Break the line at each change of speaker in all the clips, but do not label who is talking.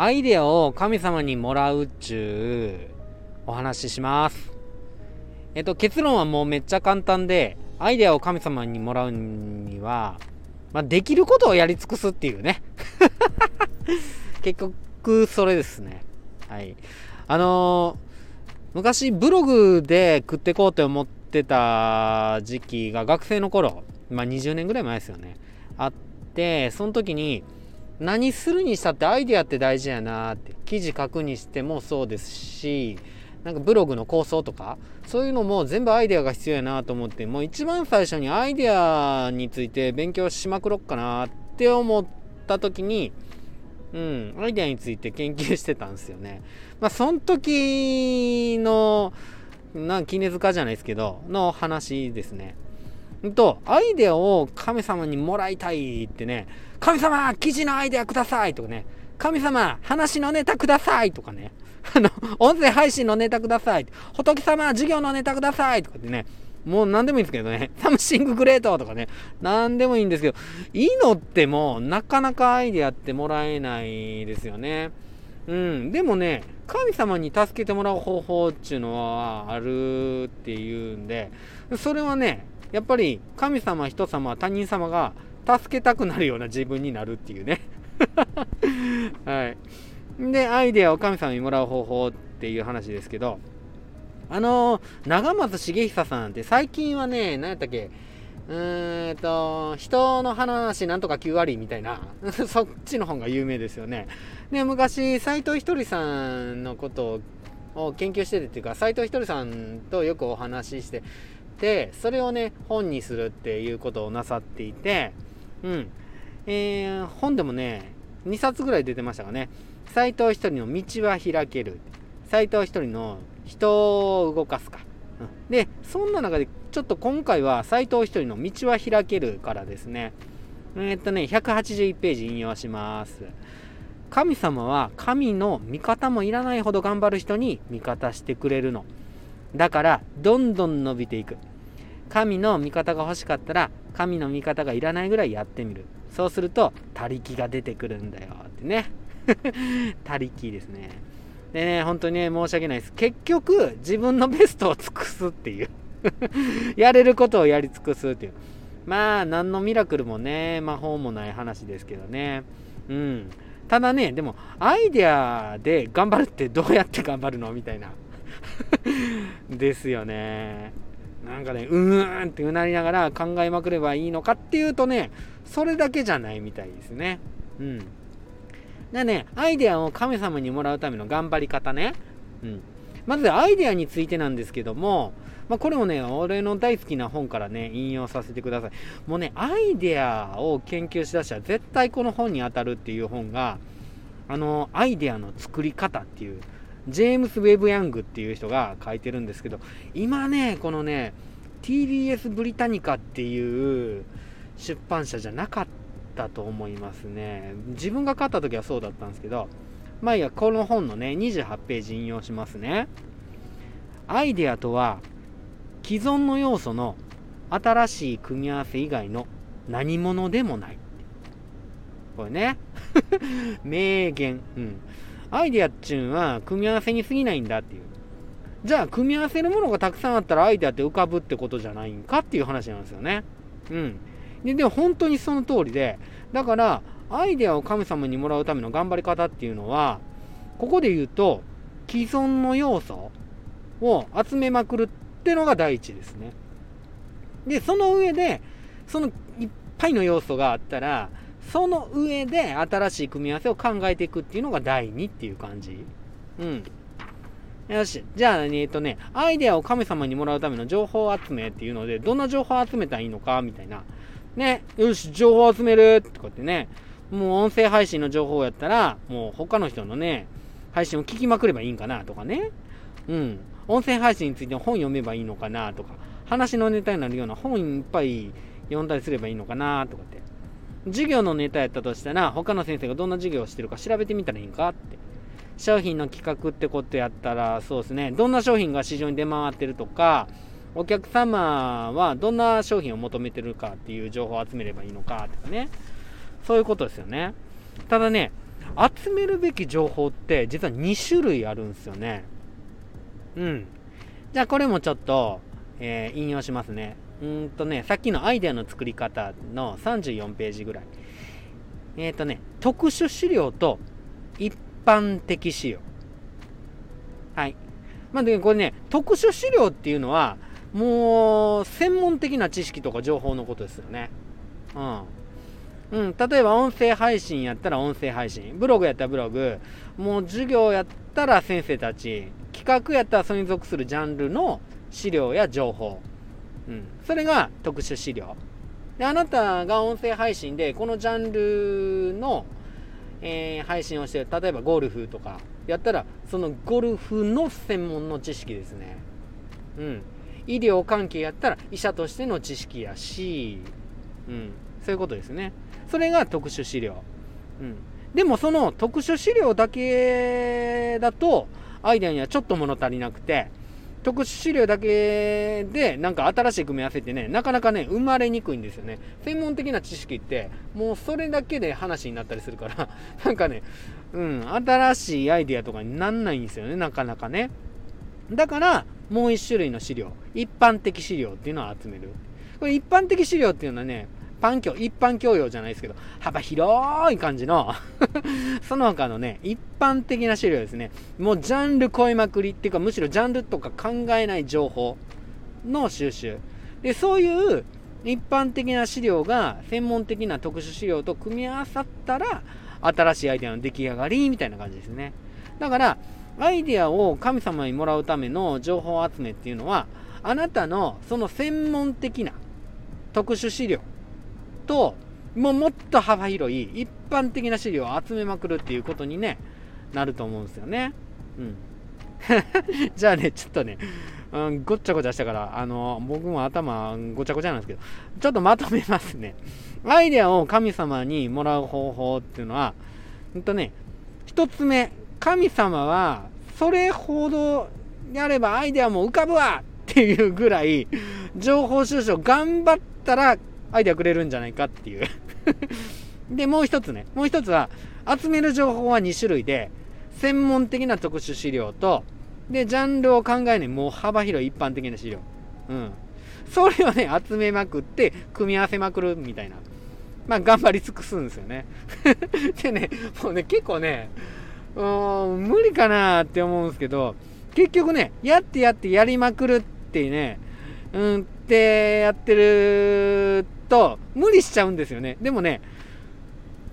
アイデアを神様にもらうっちゅうお話しします。えっと結論はもうめっちゃ簡単でアイデアを神様にもらうには、まあ、できることをやり尽くすっていうね。結局それですね。はい。あのー昔ブログで食ってこうって思ってた時期が学生の頃、まあ20年ぐらい前ですよね。あって、その時に何するにしたってアイデアって大事やなって記事書くにしてもそうですしなんかブログの構想とかそういうのも全部アイデアが必要やなと思ってもう一番最初にアイデアについて勉強しまくろっかなって思った時にうん、アイデアについて研究してたんですよね。まあ、その時の、な、絹塚じゃないですけど、の話ですね。と、アイデアを神様にもらいたいってね、神様、記事のアイデアくださいとかね、神様、話のネタくださいとかね、あの、音声配信のネタください。仏様、授業のネタくださいとかってね、もう何でもいいんですけどね。something great とかね。何でもいいんですけど、いいのってもなかなかアイデアってもらえないですよね。うん。でもね、神様に助けてもらう方法っていうのはあるっていうんで、それはね、やっぱり神様、人様、他人様が助けたくなるような自分になるっていうね。はい。で、アイデアを神様にもらう方法っていう話ですけど、あの、長松茂久さんって最近はね、何やったっけ、うーんと、人の話なんとか9割みたいな、そっちの本が有名ですよね。で、昔、斎藤ひとりさんのことを研究しててっていうか、斎藤ひとりさんとよくお話ししてて、それをね、本にするっていうことをなさっていて、うん。えー、本でもね、2冊ぐらい出てましたかね。斎藤ひとりの道は開ける。斎藤ひとりの人を動かすか。うん、で、そんな中で、ちょっと今回は斎藤一人の道は開けるからですね。え、っとね、181ページ引用します。神様は神の味方もいらないほど頑張る人に味方してくれるの。だから、どんどん伸びていく。神の味方が欲しかったら、神の味方がいらないぐらいやってみる。そうすると、他力が出てくるんだよってね。他力ですね。でね、本当にね、申し訳ないです。結局、自分のベストを尽くすっていう やれることをやり尽くすっていう。まあ、何のミラクルもね、魔法もない話ですけどね。うん。ただね、でも、アイデアで頑張るってどうやって頑張るの？みたいな。ですよね。なんかね、うーんってうなりながら考えまくればいいのかっていうとね、それだけじゃないみたいですね。うん。でね、アイデアを神様にもらうための頑張り方ね。うん。まずアイデアについてなんですけども、まあ、これもね、俺の大好きな本からね、引用させてください。もうね、アイデアを研究しだしたら絶対この本に当たるっていう本が、あの、アイデアの作り方っていう、ジェームス・ウェブ・ヤングっていう人が書いてるんですけど、今ね、このね、TBS ブリタニカっていう出版社じゃなかったと思いますね。自分が買った時はそうだったんですけど、まあいいや、この本のね、28ページ引用しますね。アイデアとは、既存の要素の新しい組み合わせ以外の何者でもない。これね。名言。うん。アイデアっちゅうんは組み合わせに過ぎないんだっていう。じゃあ、組み合わせるものがたくさんあったらアイデアって浮かぶってことじゃないんかっていう話なんですよね。うん。で、でも本当にその通りで、だから、アイデアを神様にもらうための頑張り方っていうのは、ここで言うと、既存の要素を集めまくるってのが第一ですね。で、その上で、そのいっぱいの要素があったら、その上で新しい組み合わせを考えていくっていうのが第二っていう感じ。うん。よし。じゃあ、えっとね、アイデアを神様にもらうための情報集めっていうので、どんな情報を集めたらいいのかみたいな。ね、よし、情報集めるとかってね、もう音声配信の情報やったら、もう他の人のね、配信を聞きまくればいいんかなとかね。うん。音声配信について本読めばいいのかなとか、話のネタになるような本いっぱい読んだりすればいいのかなとかって。授業のネタやったとしたら、他の先生がどんな授業をしてるか調べてみたらいいんかって。商品の企画ってことやったら、そうですね、どんな商品が市場に出回ってるとか、お客様はどんな商品を求めてるかっていう情報を集めればいいのかとかね。そういうことですよね。ただね、集めるべき情報って実は2種類あるんですよね。うん。じゃあこれもちょっと、えー、引用しますね。うんとね、さっきのアイデアの作り方の34ページぐらい。えっ、ー、とね、特殊資料と一般的資料。はい。まあ、で、これね、特殊資料っていうのは、もう、専門的な知識とか情報のことですよね。うん。うん、例えば音声配信やったら音声配信、ブログやったらブログ、もう授業やったら先生たち、企画やったらそれに属するジャンルの資料や情報。うん、それが特殊資料。で、あなたが音声配信でこのジャンルの、えー、配信をしてる、例えばゴルフとかやったら、そのゴルフの専門の知識ですね。うん。医療関係やったら医者としての知識やし、うん。そういうことですね。それが特殊資料。うん。でもその特殊資料だけだと、アイデアにはちょっと物足りなくて、特殊資料だけでなんか新しい組み合わせってね、なかなかね、生まれにくいんですよね。専門的な知識って、もうそれだけで話になったりするから、なんかね、うん、新しいアイデアとかになんないんですよね、なかなかね。だから、もう一種類の資料、一般的資料っていうのを集める。これ一般的資料っていうのはね、般教、一般教養じゃないですけど、幅広い感じの その他のね、一般的な資料ですね。もうジャンル超えまくりっていうか、むしろジャンルとか考えない情報の収集。で、そういう一般的な資料が専門的な特殊資料と組み合わさったら、新しいアイデアの出来上がりみたいな感じですね。だから、アイデアを神様にもらうための情報集めっていうのは、あなたのその専門的な特殊資料と、もうもっと幅広い一般的な資料を集めまくるっていうことにね、なると思うんですよね。うん。じゃあね、ちょっとね、うん、ごっちゃごちゃしたから、あの、僕も頭ごちゃごちゃなんですけど、ちょっとまとめますね。アイデアを神様にもらう方法っていうのは、ほんとね、一つ目、神様は、それほどやればアイデアも浮かぶわっていうぐらい、情報収集頑張ったらアイデアくれるんじゃないかっていう で、もう一つね。もう一つは、集める情報は2種類で、専門的な特殊資料と、で、ジャンルを考えないもう幅広い一般的な資料。うん。それをね、集めまくって、組み合わせまくるみたいな。まあ、頑張り尽くすんですよね。でね、もうね、結構ね、うーん、無理かなって思うんですけど、結局ね、やってやってやりまくるってね、うんってやってると無理しちゃうんですよね。でもね、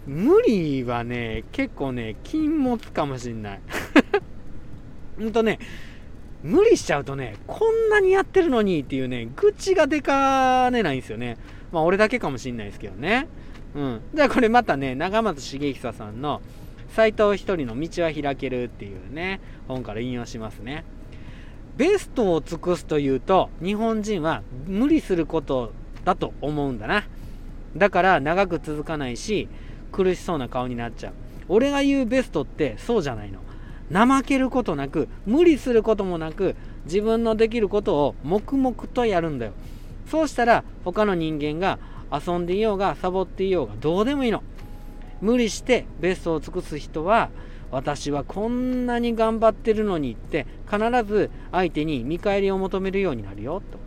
無理はね、結構ね、禁物かもしんない。ほんとね、無理しちゃうとね、こんなにやってるのにっていうね、愚痴が出かねないんですよね。まあ俺だけかもしんないですけどね。うん。じゃあこれまたね、長松茂久さんの斎藤一人の道は開けるっていうね、本から引用しますね。ベストを尽くすというと、日本人は無理することだと思うんだな。だから長く続かないし、苦しそうな顔になっちゃう。俺が言うベストってそうじゃないの。怠けることなく、無理することもなく、自分のできることを黙々とやるんだよ。そうしたら他の人間が遊んでいようがサボっていようがどうでもいいの。無理してベストを尽くす人は私はこんなに頑張ってるのにって必ず相手に見返りを求めるようになるよと。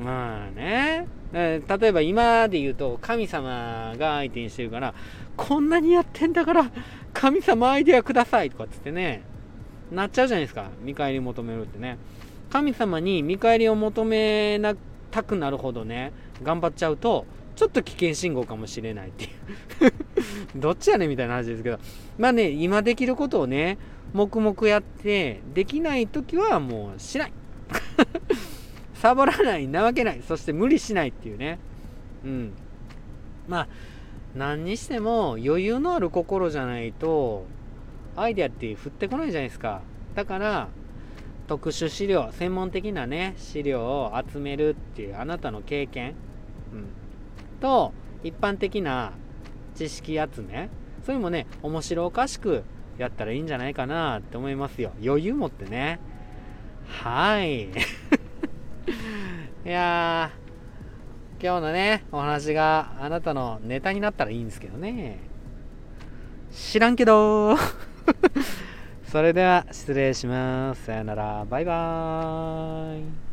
まあね、例えば今で言うと神様が相手にしてるからこんなにやってんだから神様アイデアくださいとかっつってねなっちゃうじゃないですか。見返り求めるってね。神様に見返りを求めなたくなるほどね頑張っちゃうとちょっと危険信号かもしれないっていう。どっちやねみたいな話ですけど。まあね今できることをね黙々やってできない時はもうしない。サボらないなわけないそして無理しないっていうね。うん。まあ何にしても余裕のある心じゃないとアイデアって降ってこないじゃないですか。だから特殊資料専門的なね資料を集めるっていうあなたの経験、うん、と一般的な知識集め。それもね面白おかしくやったらいいんじゃないかなって思いますよ。余裕持ってね。はい。いや今日のねお話があなたのネタになったらいいんですけどね。知らんけど。それでは失礼します。さよなら。バイバーイ。